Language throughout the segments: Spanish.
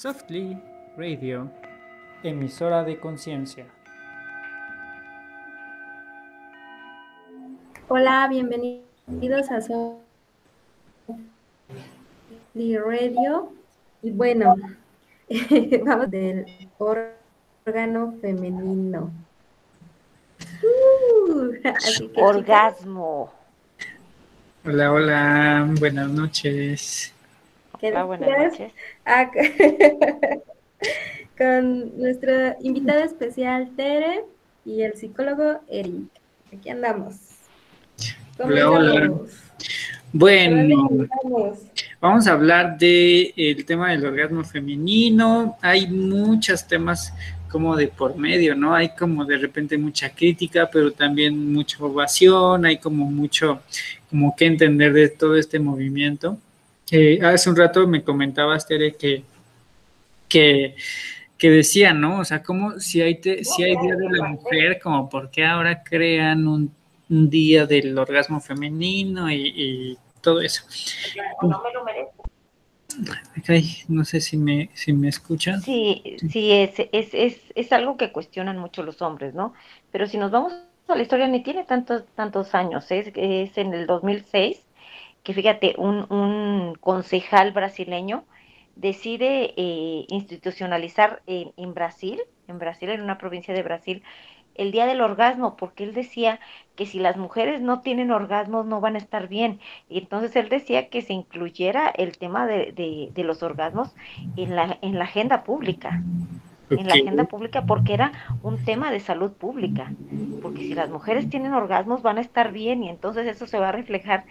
Softly Radio, emisora de conciencia. Hola, bienvenidos a Softly Radio. Y bueno, vamos del órgano femenino. Uh, Orgasmo. Hola, hola, buenas noches. Buenas noches. Ah, con nuestra invitada especial Tere y el psicólogo Eric. Aquí andamos. Hola, hola. Bueno, vamos a hablar del el tema del orgasmo femenino. Hay muchos temas como de por medio, ¿no? Hay como de repente mucha crítica, pero también mucha ovación, hay como mucho, como que entender de todo este movimiento hace un rato me comentabas, Tere, que, que, que decía, ¿no? O sea, como si hay, si hay Día de la Mujer, como por qué ahora crean un, día del orgasmo femenino y, todo eso. No me lo merezco. no sé si me, si me escuchan. Sí, sí, es, es, es, es algo que cuestionan mucho los hombres, ¿no? Pero si nos vamos a la historia, ni tiene tantos, tantos años, es, es en el 2006 que fíjate, un, concejal brasileño decide eh, institucionalizar en, Brasil, en Brasil, en una provincia de Brasil, el día del orgasmo, porque él decía que si las mujeres no tienen orgasmos no van a estar bien. Y entonces él decía que se incluyera el tema de, de, los orgasmos en la, en la agenda pública. En la agenda pública porque era un tema de salud pública. Porque si las mujeres tienen orgasmos van a estar bien y entonces eso se va a reflejar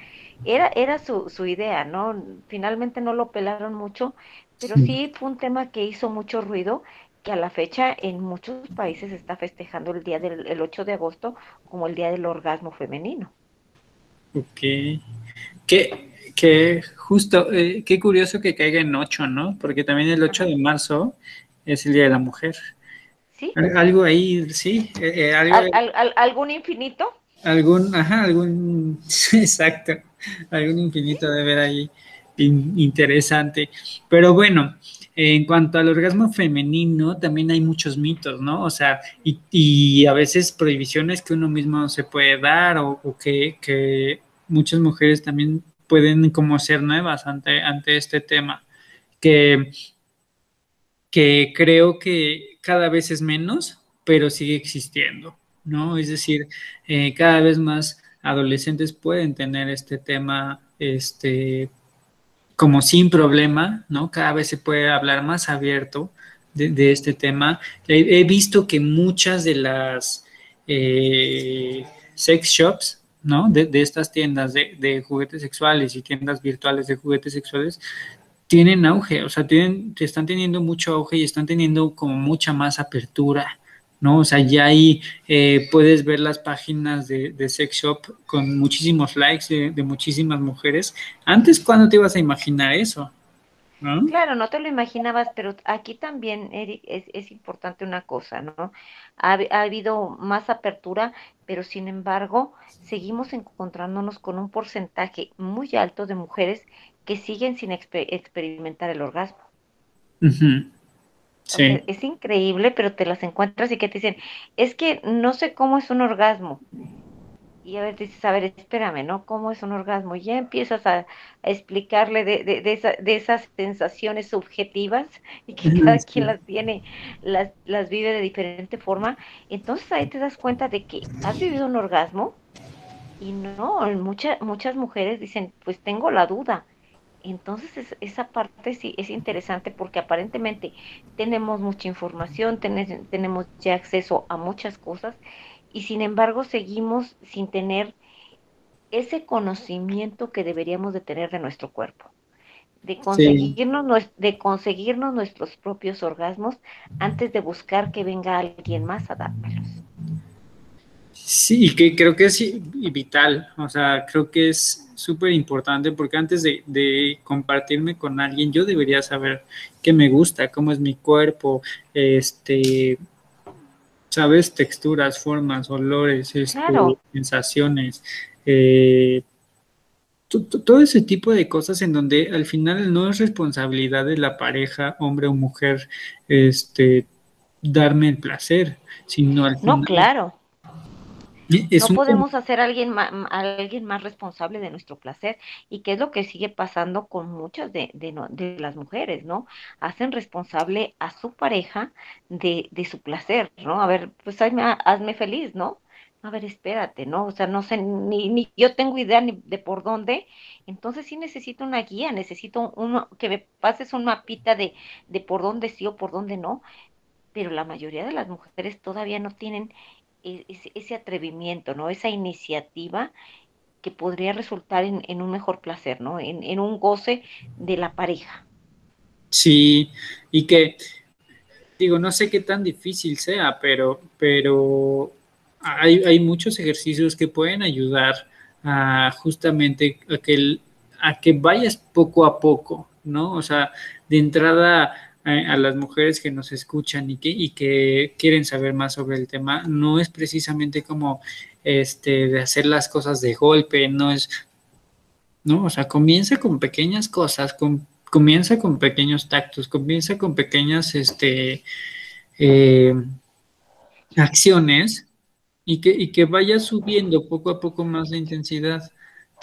era, era su, su idea, ¿no? Finalmente no lo pelaron mucho, pero sí fue un tema que hizo mucho ruido, que a la fecha en muchos países está festejando el día del el 8 de agosto como el día del orgasmo femenino. Ok. Qué, qué justo, eh, qué curioso que caiga en 8, ¿no? Porque también el 8 de marzo es el Día de la Mujer. ¿Sí? Algo ahí, sí. Eh, eh, algún infinito? Algún, ajá, algún, exacto, algún infinito de ver ahí interesante. Pero bueno, en cuanto al orgasmo femenino, también hay muchos mitos, ¿no? O sea, y, a veces prohibiciones que uno mismo se puede dar o, que, muchas mujeres también pueden como ser nuevas ante, ante este tema, que, que creo que cada vez es menos, pero sigue existiendo. ¿no? Es decir, eh, cada vez más adolescentes pueden tener este tema, este, como sin problema, ¿no? Cada vez se puede hablar más abierto de, este tema. He, visto que muchas de las eh, sex shops, ¿no? De, estas tiendas de, juguetes sexuales y tiendas virtuales de juguetes sexuales tienen auge, o sea, tienen, están teniendo mucho auge y están teniendo como mucha más apertura ¿no? O sea, ya ahí eh, puedes ver las páginas de, Sex Shop con muchísimos likes de, muchísimas mujeres. Antes, ¿cuándo te ibas a imaginar eso? Claro, no te lo imaginabas, pero aquí también, Eric, es, importante una cosa, ¿no? Ha, habido más apertura, pero sin embargo, seguimos encontrándonos con un porcentaje muy alto de mujeres que siguen sin experimentar el orgasmo. es increíble, pero te las encuentras y que te dicen, es que no sé cómo es un orgasmo. Y a veces dices, a ver, espérame, ¿no? ¿Cómo es un orgasmo? Y ya empiezas a, explicarle de, de, de, esas sensaciones subjetivas y que cada quien las tiene, las, las vive de diferente forma. Entonces ahí te das cuenta de que has vivido un orgasmo y no, muchas muchas mujeres dicen, pues tengo la duda entonces esa parte sí es interesante porque aparentemente tenemos mucha información, tenemos ya acceso a muchas cosas y sin embargo seguimos sin tener ese conocimiento que deberíamos de tener de nuestro cuerpo, de conseguirnos, de conseguirnos nuestros propios orgasmos antes de buscar que venga alguien más a dármelos. Sí, que creo que es vital, o sea, creo que es súper importante porque antes de, compartirme con alguien, yo debería saber qué me gusta, cómo es mi cuerpo, este, sabes, texturas, formas, olores, este, sensaciones, eh, todo ese tipo de cosas en donde al final no es responsabilidad de la pareja, hombre o mujer, este, darme el placer, sino al final. No, claro. No podemos hacer a alguien, más, alguien más responsable de nuestro placer y que es lo que sigue pasando con muchas de, de, las mujeres, ¿no? Hacen responsable a su pareja de, de su placer, ¿no? A ver, pues hazme, hazme feliz, ¿no? a ver, espérate, ¿no? O sea, no sé, ni, ni yo tengo idea ni de por dónde, entonces sí necesito una guía, necesito uno, que me pases un mapita de, de por dónde sí o por dónde no, pero la mayoría de las mujeres todavía no tienen ese, atrevimiento, ¿no? Esa iniciativa que podría resultar en, un mejor placer, ¿no? En, un goce de la pareja. Sí, y que, digo, no sé qué tan difícil sea, pero, pero hay, muchos ejercicios que pueden ayudar a justamente a que, a que vayas poco a poco, ¿no? O sea, de entrada a, las mujeres que nos escuchan y que, y que quieren saber más sobre el tema, no es precisamente como este, de hacer las cosas de golpe, no es, ¿no? O sea, comienza con pequeñas cosas, con, comienza con pequeños tactos, comienza con pequeñas este, eh, acciones y que, y que vaya subiendo poco a poco más la intensidad,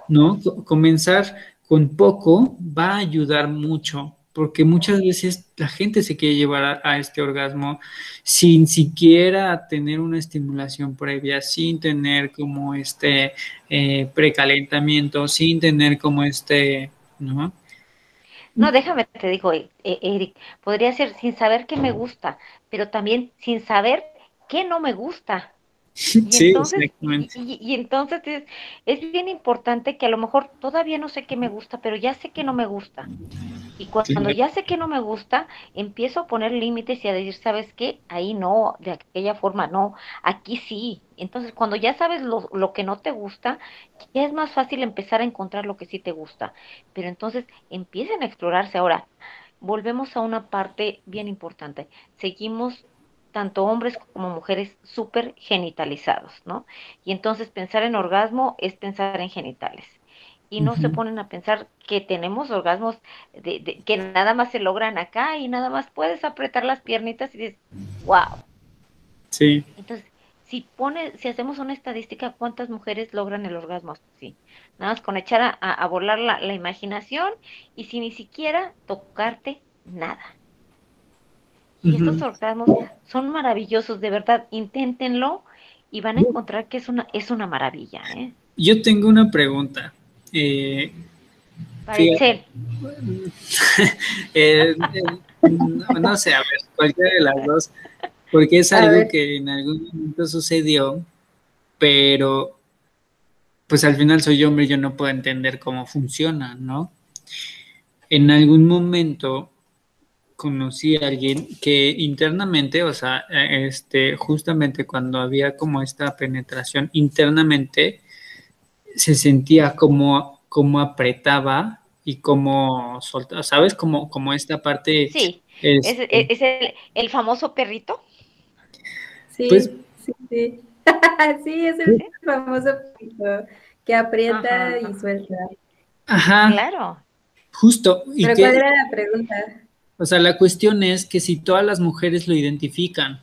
¿no? Comenzar con poco va a ayudar mucho, porque muchas veces la gente se quiere llevar a, este orgasmo sin siquiera tener una estimulación previa, sin tener como este eh, precalentamiento, sin tener como este, ¿no? No, déjame, te digo, eh, Eric, podría ser sin saber qué me gusta, pero también sin saber qué no me gusta. Y entonces, Y, entonces es, bien importante que a lo mejor todavía no sé qué me gusta, pero ya sé que no me gusta. Y cuando ya sé que no me gusta, empiezo a poner límites y a decir, ¿sabes qué? Ahí no, de aquella forma no, aquí sí. Entonces, cuando ya sabes lo, lo que no te gusta, ya es más fácil empezar a encontrar lo que sí te gusta. Pero entonces empiecen a explorarse. Ahora, volvemos a una parte bien importante. Seguimos tanto hombres como mujeres súper genitalizados, ¿no? Y entonces pensar en orgasmo es pensar en genitales. Y no se ponen a pensar que tenemos orgasmos de, que nada más se logran acá y nada más puedes apretar las piernitas y dices, wow. Sí. Entonces, si pone, si hacemos una estadística, ¿cuántas mujeres logran el orgasmo así? Nada más con echar a, volar la, la imaginación y sin ni siquiera tocarte nada. Y estos orgasmos son maravillosos, de verdad, inténtenlo y van a encontrar que es una, es una maravilla. ¿eh? Yo tengo una pregunta. Eh, eh, no, sé, a ver, cualquiera de las dos, porque es algo que en algún momento sucedió, pero pues al final soy hombre y yo no puedo entender cómo funciona, ¿no? En algún momento conocí a alguien que internamente, o sea, eh, este, justamente cuando había como esta penetración internamente, se sentía como, como apretaba y como soltaba, ¿sabes? Como, como esta parte. Sí, es, el, el, famoso perrito. Sí, pues sí, sí. sí, es el, famoso perrito que aprieta y suelta. Ajá. Claro. Justo. Pero ¿cuál era la pregunta? O sea, la cuestión es que si todas las mujeres lo identifican.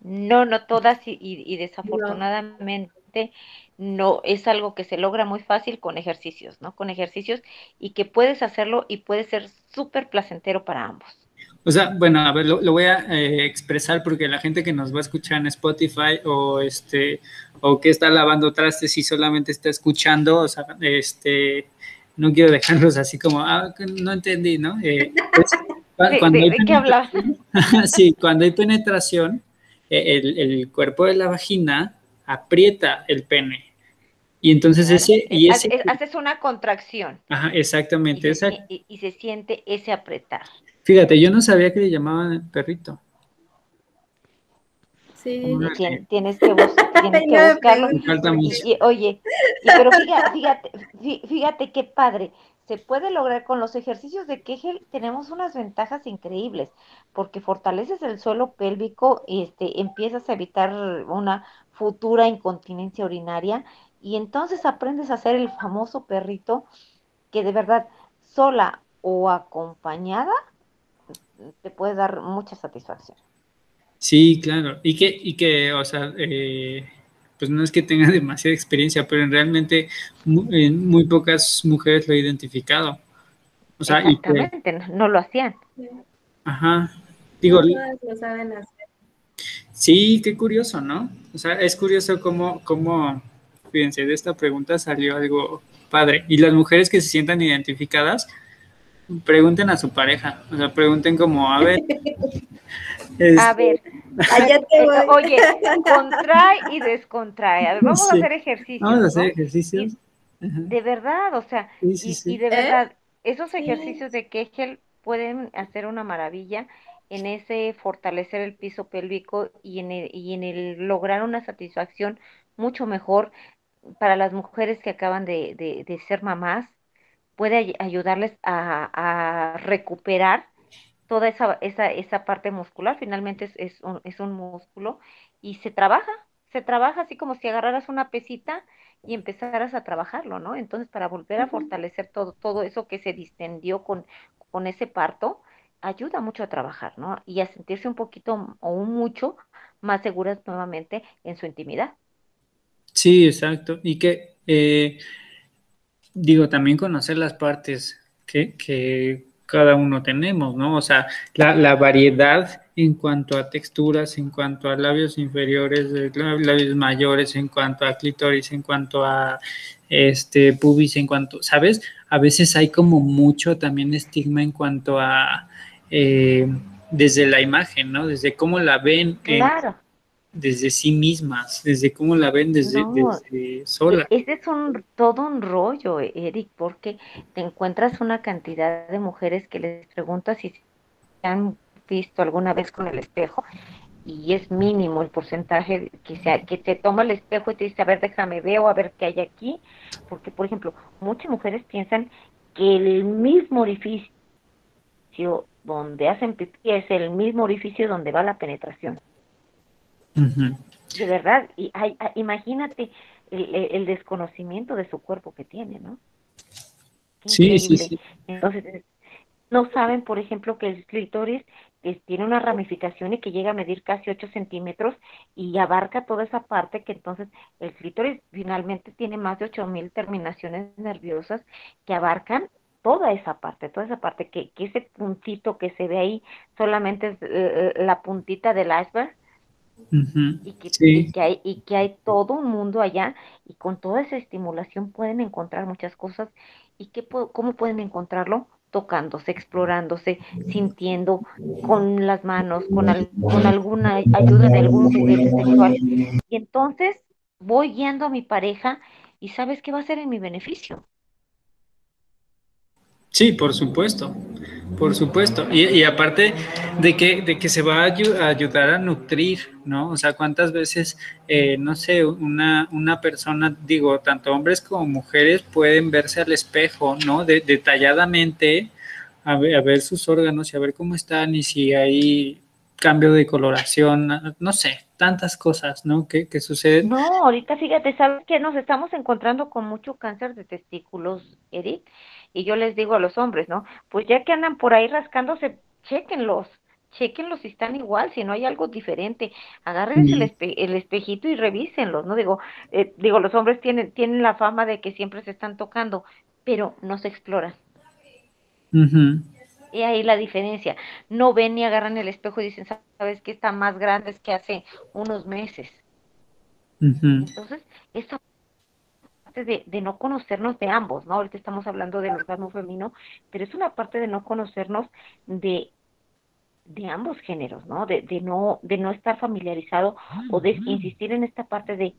No, no todas y, desafortunadamente no. es algo que se logra muy fácil con ejercicios, ¿no? Con ejercicios y que puedes hacerlo y puede ser súper placentero para ambos. O sea, bueno, a ver, lo, voy a eh, expresar porque la gente que nos va a escuchar en Spotify o este o que está lavando trastes y solamente está escuchando, o sea, este no quiero dejarlos así como, ah, no entendí, ¿no? Eh, pues, cuando ¿De, qué habla? sí, cuando hay penetración, eh, el, cuerpo de la vagina aprieta el pene. Y entonces ese... Y ese haces una contracción. Ajá, exactamente. Y se, y, se siente ese apretar. Fíjate, yo no sabía que le llamaban perrito. Sí. Tienes, que, buscarlo. Y, oye, pero fíjate, fíjate, qué padre. Se puede lograr con los ejercicios de Kegel, tenemos unas ventajas increíbles, porque fortaleces el suelo pélvico, este, empiezas a evitar una futura incontinencia urinaria Y entonces aprendes a ser el famoso perrito que de verdad sola o acompañada te puede dar mucha satisfacción. Sí, claro. Y que, y que o sea, eh, pues no es que tenga demasiada experiencia, pero realmente muy, muy pocas mujeres lo he identificado. O sea, Exactamente, no lo hacían. Ajá. Digo, lo saben hacer. Sí, qué curioso, ¿no? O sea, es curioso cómo, cómo, fíjense, de esta pregunta salió algo padre. Y las mujeres que se sientan identificadas, pregunten a su pareja, o sea, pregunten como, a ver. a ver, oye, contrae y descontrae. A ver, vamos a hacer ejercicios. Vamos a hacer ejercicios. de verdad, o sea, y, de verdad, esos ejercicios de Kegel pueden hacer una maravilla en ese fortalecer el piso pélvico y en el, y en el lograr una satisfacción mucho mejor para las mujeres que acaban de, de, ser mamás, puede ayudarles a, a, recuperar toda esa, esa, esa parte muscular, finalmente es, es, un, es un músculo y se trabaja, se trabaja así como si agarraras una pesita y empezaras a trabajarlo, ¿no? Entonces, para volver a fortalecer todo, todo eso que se distendió con, con ese parto, ayuda mucho a trabajar, ¿no? Y a sentirse un poquito o un mucho más seguras nuevamente en su intimidad. Sí, exacto. Y que, eh, digo, también conocer las partes que, que, cada uno tenemos, ¿no? O sea, la, la, variedad en cuanto a texturas, en cuanto a labios inferiores, labios mayores, en cuanto a clítoris, en cuanto a este pubis, en cuanto, ¿sabes? A veces hay como mucho también estigma en cuanto a eh, desde la imagen, ¿no? Desde cómo la ven. Desde sí mismas, desde cómo la ven desde, sola. Ese es un, todo un rollo, Eric, porque te encuentras una cantidad de mujeres que les preguntas si se han visto alguna vez con el espejo y es mínimo el porcentaje que se, que te toma el espejo y te dice, a ver, déjame veo, a ver qué hay aquí, porque, por ejemplo, muchas mujeres piensan que el mismo orificio donde hacen pipí es el mismo orificio donde va la penetración. De verdad, y hay, imagínate el, desconocimiento de su cuerpo que tiene, ¿no? Sí, sí, sí. Entonces, no saben, por ejemplo, que el clítoris tiene una ramificación y que llega a medir casi 8 centímetros y abarca toda esa parte que entonces el clítoris finalmente tiene más de mil terminaciones nerviosas que abarcan toda esa parte, toda esa parte, que, que ese puntito que se ve ahí solamente es eh, eh, la puntita del iceberg. Y, que, hay, y que hay todo un mundo allá y con toda esa estimulación pueden encontrar muchas cosas y que, cómo pueden encontrarlo tocándose, explorándose, sintiendo con las manos, con, con alguna ayuda de algún juguete sexual. Y entonces voy guiando a mi pareja y sabes qué va a ser en mi beneficio. Sí, por supuesto, por supuesto. Y, aparte de que, de que se va a, ayudar a nutrir, ¿no? O sea, cuántas veces, eh, no sé, una, una persona, digo, tanto hombres como mujeres pueden verse al espejo, ¿no? detalladamente, a ver, a ver sus órganos y a ver cómo están y si hay cambio de coloración, no sé, tantas cosas, ¿no? Que, que suceden. No, ahorita fíjate, ¿sabes que Nos estamos encontrando con mucho cáncer de testículos, Edith y yo les digo a los hombres, ¿no? Pues ya que andan por ahí rascándose, chequenlos, chequenlos si están igual, si no hay algo diferente, agarren el, el, espejito y revísenlos, ¿no? Digo, eh, digo, los hombres tienen, tienen la fama de que siempre se están tocando, pero no se exploran. Y ahí la diferencia. No ven ni agarran el espejo y dicen, ¿sabes qué está más grande que hace unos meses? Entonces, esa de, no conocernos de ambos, ¿no? Ahorita estamos hablando del orgasmo femenino, pero es una parte de no conocernos de de ambos géneros, ¿no? De, de no de no estar familiarizado o de insistir en esta parte de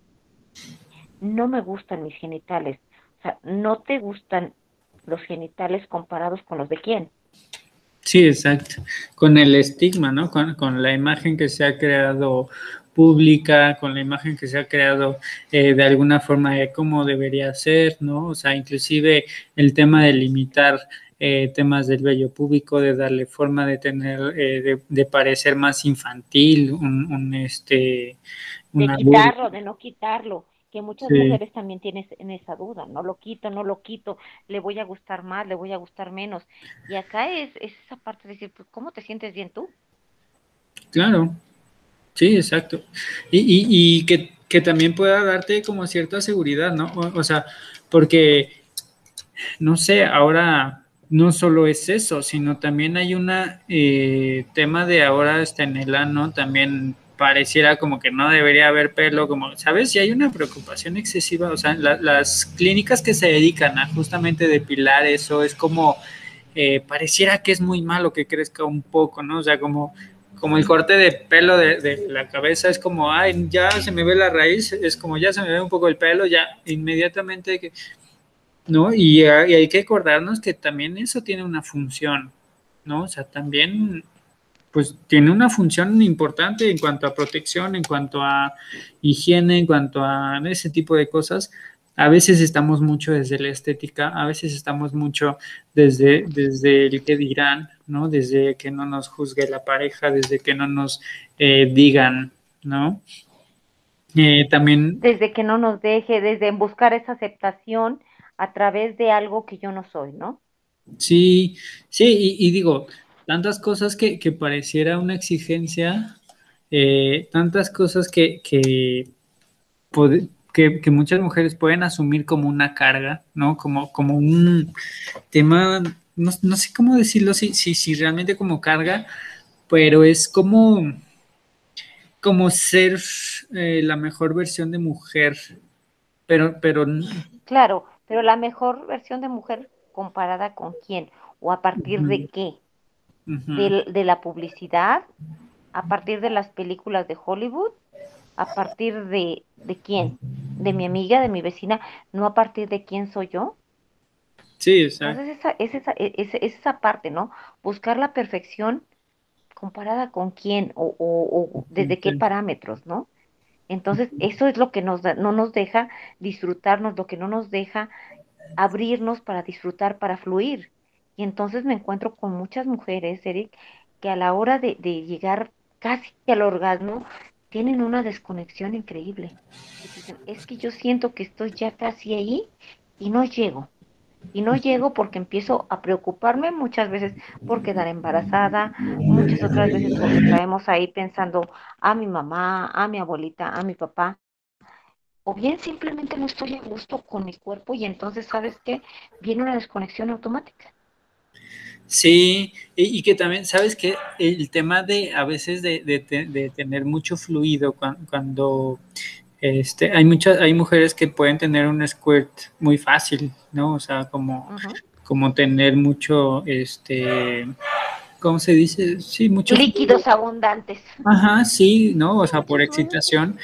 no me gustan mis genitales, o sea, no te gustan los genitales comparados con los de quién. Sí, exacto. Con el estigma, ¿no? Con, con la imagen que se ha creado pública, con la imagen que se ha creado eh, de alguna forma de cómo debería ser, ¿no? O sea, inclusive el tema de limitar eh, temas del vello público, de darle forma de tener, eh, de, parecer más infantil, un, este... de quitarlo, de no quitarlo. que muchas mujeres también tienen en esa duda, no lo quito, no lo quito, le voy a gustar más, le voy a gustar menos. Y acá es, es esa parte de decir, pues, ¿cómo te sientes bien tú? Claro, sí, exacto. Y, y, que, que, también pueda darte como cierta seguridad, ¿no? O, sea, porque, no sé, ahora no solo es eso, sino también hay una eh, tema de ahora está en el ano, también pareciera como que no debería haber pelo, como, ¿sabes? Y hay una preocupación excesiva, o sea, las clínicas que se dedican a justamente depilar eso, es como, eh, pareciera que es muy malo que crezca un poco, ¿no? O sea, como, como el corte de pelo de, la cabeza, es como, ay, ya se me ve la raíz, es como, ya se me ve un poco el pelo, ya inmediatamente, que, ¿no? Y, hay que acordarnos que también eso tiene una función, ¿no? O sea, también pues tiene una función importante en cuanto a protección, en cuanto a higiene, en cuanto a ese tipo de cosas. A veces estamos mucho desde la estética, a veces estamos mucho desde, desde el que dirán, ¿no? Desde que no nos juzgue la pareja, desde que no nos eh, digan, ¿no? Eh, también... Desde que no nos deje, desde buscar esa aceptación a través de algo que yo no soy, ¿no? Sí, sí, y digo, tantas cosas que, pareciera una exigencia, eh, tantas cosas que, que, que, muchas mujeres pueden asumir como una carga, ¿no? Como, como un tema, no, sé cómo decirlo, si, si, si realmente como carga, pero es como, como ser eh, la mejor versión de mujer, pero, pero... Claro, pero la mejor versión de mujer comparada con quién o a partir de qué. De, la publicidad, a partir de las películas de Hollywood, a partir de, de quién, de mi amiga, de mi vecina, no a partir de quién soy yo. Sí, exacto. Entonces esa, es, esa, es, esa parte, ¿no? Buscar la perfección comparada con quién o, o, desde qué parámetros, ¿no? Entonces, eso es lo que nos no nos deja disfrutarnos, lo que no nos deja abrirnos para disfrutar, para fluir. Y entonces me encuentro con muchas mujeres, Eric, que a la hora de, llegar casi al orgasmo, tienen una desconexión increíble. es que yo siento que estoy ya casi ahí y no llego. Y no llego porque empiezo a preocuparme muchas veces por quedar embarazada, muchas otras veces porque traemos ahí pensando a mi mamá, a mi abuelita, a mi papá. O bien simplemente no estoy a gusto con mi cuerpo y entonces, ¿sabes qué? Viene una desconexión automática. Sí, y, que también, ¿sabes que El tema de a veces de, tener mucho fluido cuando, este, hay muchas, hay mujeres que pueden tener un squirt muy fácil, ¿no? O sea, como, como tener mucho, este, ¿cómo se dice? Sí, muchos líquidos abundantes. Ajá, sí, ¿no? O sea, por excitación.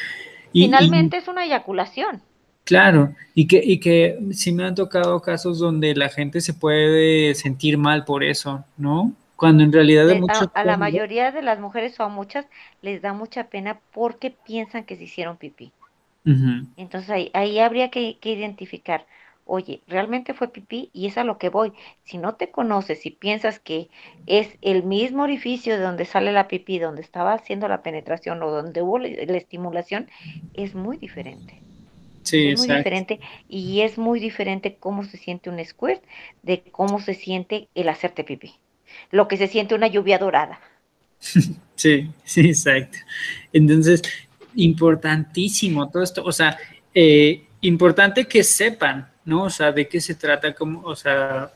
Finalmente es una eyaculación. Claro, y que, y que sí me han tocado casos donde la gente se puede sentir mal por eso, ¿no? Cuando en realidad de a, la mayoría de las mujeres o a muchas les da mucha pena porque piensan que se hicieron pipí. Entonces ahí, ahí habría que, que, identificar, oye, realmente fue pipí y es a lo que voy. Si no te conoces y piensas que es el mismo orificio de donde sale la pipí, donde estaba haciendo la penetración o donde hubo la estimulación, es muy diferente es muy diferente y es muy diferente cómo se siente un squirt de cómo se siente el hacerte pipí. Lo que se siente una lluvia dorada. Sí, sí, exacto. Entonces, importantísimo todo esto, o sea, eh, importante que sepan, ¿no? O sea, de qué se trata, como, o sea,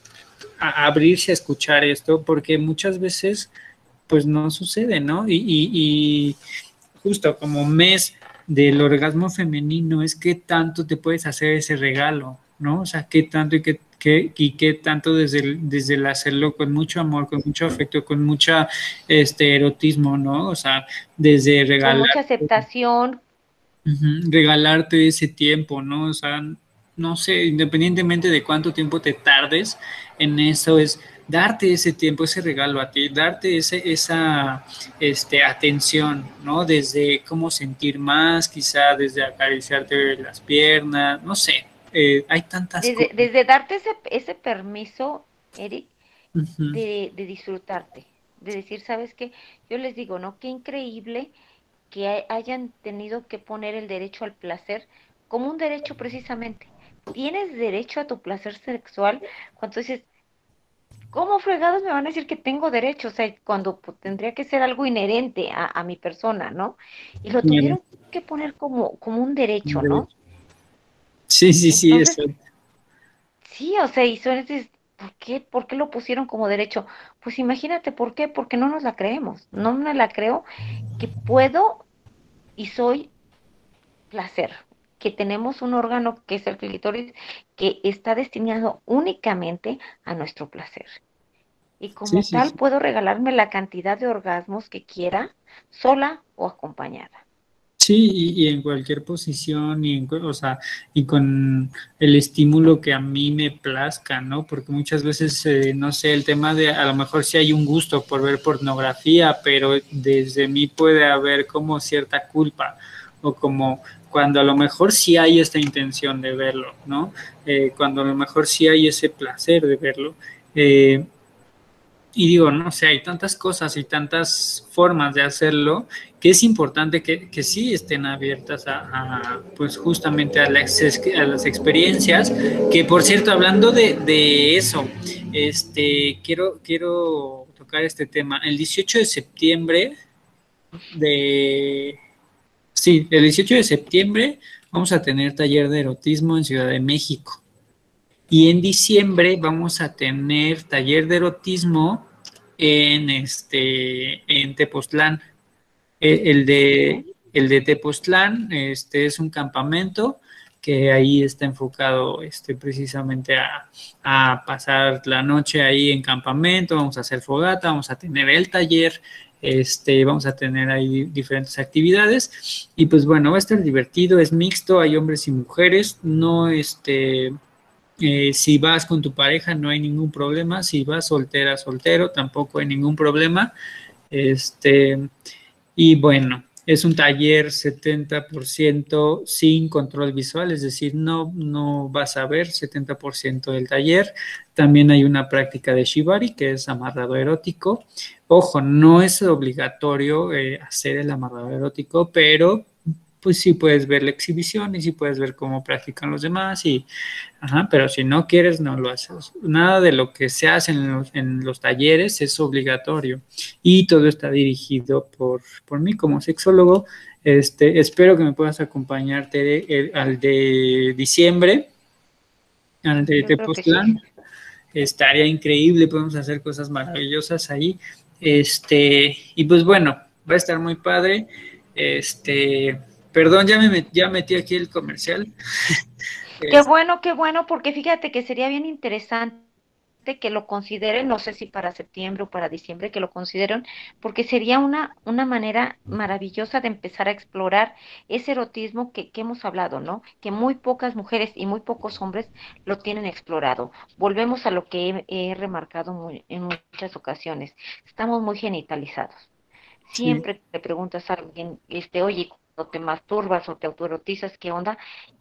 abrirse a escuchar esto, porque muchas veces, pues no sucede, ¿no? Y, y, y justo como mes del orgasmo femenino es qué tanto te puedes hacer ese regalo, ¿no? O sea, qué tanto y qué, y qué tanto desde el, desde el hacerlo con mucho amor, con mucho afecto, con mucha este erotismo, ¿no? O sea, desde regalar. Con mucha aceptación. regalarte ese tiempo, ¿no? O sea, no sé, independientemente de cuánto tiempo te tardes en eso, es darte ese tiempo, ese regalo a ti, darte ese, esa este, atención, ¿no? Desde cómo sentir más, quizá desde acariciarte las piernas, no sé, eh, hay tantas desde, cosas. Desde darte ese, ese permiso, Eric, de, de, disfrutarte, de decir, ¿sabes qué? Yo les digo, ¿no? Qué increíble que hayan tenido que poner el derecho al placer como un derecho precisamente. Tienes derecho a tu placer sexual cuando dices, ¿cómo fregados me van a decir que tengo derecho? O sea, cuando pues, tendría que ser algo inherente a, mi persona, ¿no? Y lo tuvieron que poner como, como un derecho, ¿no? Sí, sí, sí, eso. Sí, o sea, y suena, ¿por qué? ¿Por qué lo pusieron como derecho? Pues imagínate, ¿por qué? Porque no nos la creemos. No me la creo que puedo y soy placer, que tenemos un órgano que es el clítoris que está destinado únicamente a nuestro placer. Y como tal puedo regalarme la cantidad de orgasmos que quiera, sola o acompañada. Sí, y, en cualquier posición, y, o sea, y con el estímulo que a mí me plazca, ¿no? Porque muchas veces, eh, no sé, el tema de, a lo mejor sí hay un gusto por ver pornografía, pero desde mí puede haber como cierta culpa o como cuando a lo mejor sí hay esta intención de verlo, ¿no? Eh, cuando a lo mejor sí hay ese placer de verlo. Eh, y digo, no sé, hay tantas cosas y tantas formas de hacerlo que es importante que, que sí estén abiertas a, pues justamente a las, a las, experiencias, que por cierto, hablando de, de, eso, este, quiero, quiero tocar este tema. El 18 de septiembre de... Sí, el 18 de septiembre vamos a tener taller de erotismo en Ciudad de México. Y en diciembre vamos a tener taller de erotismo en este en Tepoztlán. E, el de el de Tepoztlán este es un campamento que ahí está enfocado este, precisamente a, a, pasar la noche ahí en campamento, vamos a hacer fogata, vamos a tener el taller, este, vamos a tener ahí diferentes actividades y pues bueno, va a estar divertido, es mixto, hay hombres y mujeres, no este, eh, si vas con tu pareja no hay ningún problema, si vas soltera, soltero, tampoco hay ningún problema. Este, y bueno, es un taller 70% sin control visual, es decir, no, no vas a ver 70% del taller. También hay una práctica de shibari, que es amarrado erótico. Ojo, no es obligatorio eh, hacer el amarrado erótico, pero pues sí puedes ver la exhibición y sí puedes ver cómo practican los demás y, ajá, pero si no quieres no lo haces. Nada de lo que se hace en los, talleres es obligatorio y todo está dirigido por, por mí como sexólogo. Este, espero que me puedas acompañarte al de diciembre, al de Tepoztlán. Estaría increíble, podemos hacer cosas maravillosas ahí. Este, y pues bueno, va a estar muy padre. Este, Perdón, ya me ya metí aquí el comercial. Qué bueno, qué bueno, porque fíjate que sería bien interesante que lo consideren, no sé si para septiembre o para diciembre, que lo consideren, porque sería una, una manera maravillosa de empezar a explorar ese erotismo que, que hemos hablado, ¿no? Que muy pocas mujeres y muy pocos hombres lo tienen explorado. Volvemos a lo que he, remarcado en muchas ocasiones. Estamos muy genitalizados. Siempre te preguntas a alguien, este, oye, o te masturbas o te autoerotizas, ¿qué onda?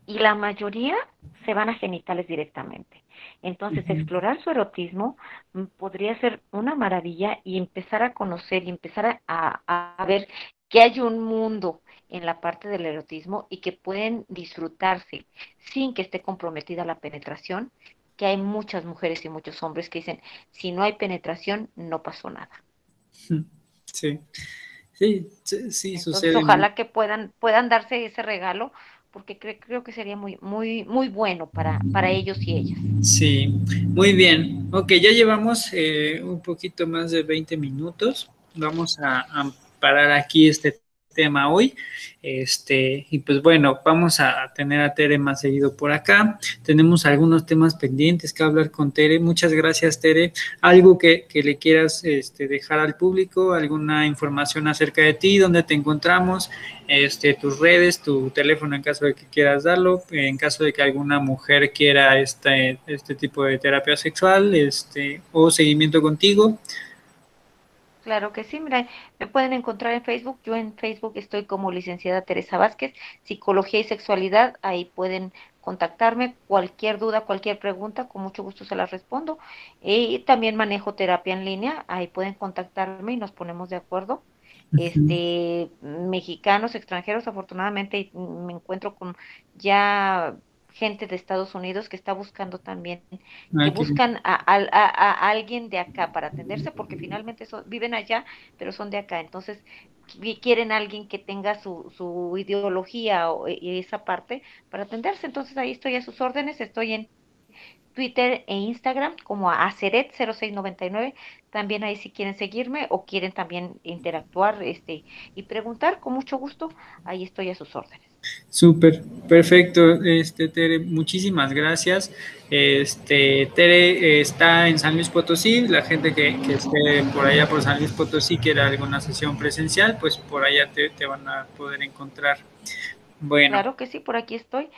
Y la mayoría se van a genitales directamente. Entonces, explorar su erotismo mm, podría ser una maravilla y empezar a conocer y empezar a, a, ver que hay un mundo en la parte del erotismo y que pueden disfrutarse sin que esté comprometida la penetración, que hay muchas mujeres y muchos hombres que dicen, si no hay penetración, no pasó nada. Sí. Sí, sí, sucede. Ojalá que puedan, puedan darse ese regalo, porque creo, que sería muy, muy, muy bueno para, para ellos y ellas. Sí, muy bien. Ok, ya llevamos eh, un poquito más de 20 minutos. Vamos a, a parar aquí este tema hoy. Este, y pues bueno, vamos a tener a Tere más seguido por acá. Tenemos algunos temas pendientes que hablar con Tere. Muchas gracias, Tere. Algo que, le quieras este, dejar al público, alguna información acerca de ti, dónde te encontramos, este, tus redes, tu teléfono en caso de que quieras darlo, en caso de que alguna mujer quiera este, este tipo de terapia sexual este, o seguimiento contigo. Claro que sí, mira, me pueden encontrar en Facebook. Yo en Facebook estoy como licenciada Teresa Vázquez, Psicología y Sexualidad. Ahí pueden contactarme. Cualquier duda, cualquier pregunta, con mucho gusto se las respondo. Y también manejo terapia en línea. Ahí pueden contactarme y nos ponemos de acuerdo. este, mexicanos, extranjeros, afortunadamente me encuentro con ya gente de Estados Unidos que está buscando también, que buscan a, alguien de acá para atenderse, porque finalmente viven allá, pero son de acá. Entonces, quieren alguien que tenga su, su ideología o, y esa parte para atenderse. Entonces, ahí estoy a sus órdenes, estoy en Twitter e Instagram como aceret0699. También ahí si quieren seguirme o quieren también interactuar este y preguntar, con mucho gusto, ahí estoy a sus órdenes. Súper, perfecto, este Tere, muchísimas gracias. Este Tere está en San Luis Potosí, la gente que, esté por allá por San Luis Potosí quiera alguna sesión presencial, pues por allá te, te van a poder encontrar. Bueno. Claro que sí, por aquí estoy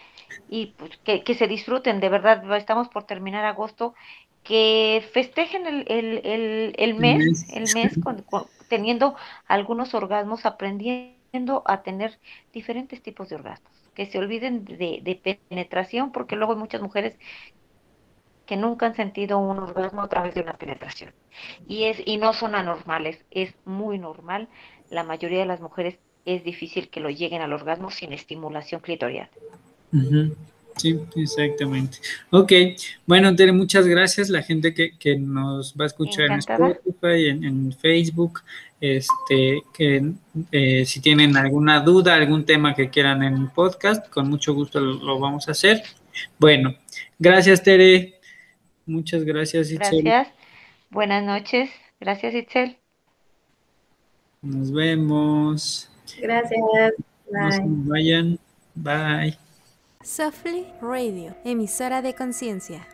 y pues, que, se disfruten, de verdad, estamos por terminar agosto, que festejen el, el, el, mes, el mes teniendo algunos orgasmos, aprendiendo a tener diferentes tipos de orgasmos, que se olviden de, de penetración, porque luego hay muchas mujeres que nunca han sentido un orgasmo a través de una penetración. Y, es, y no son anormales, es muy normal. La mayoría de las mujeres es difícil que lo lleguen al orgasmo sin estimulación clitorial. Sí, exactamente. Ok, bueno, Tere, muchas gracias. La gente que, que nos va a escuchar en Spotify, en, Facebook, este, que eh, si tienen alguna duda, algún tema que quieran en el podcast, con mucho gusto lo, vamos a hacer. Bueno, gracias, Tere. Muchas gracias, Itzel. Gracias. Buenas noches. Gracias, Itzel. Nos vemos. Gracias. No se vayan. Bye. Softly Radio, emisora de conciencia.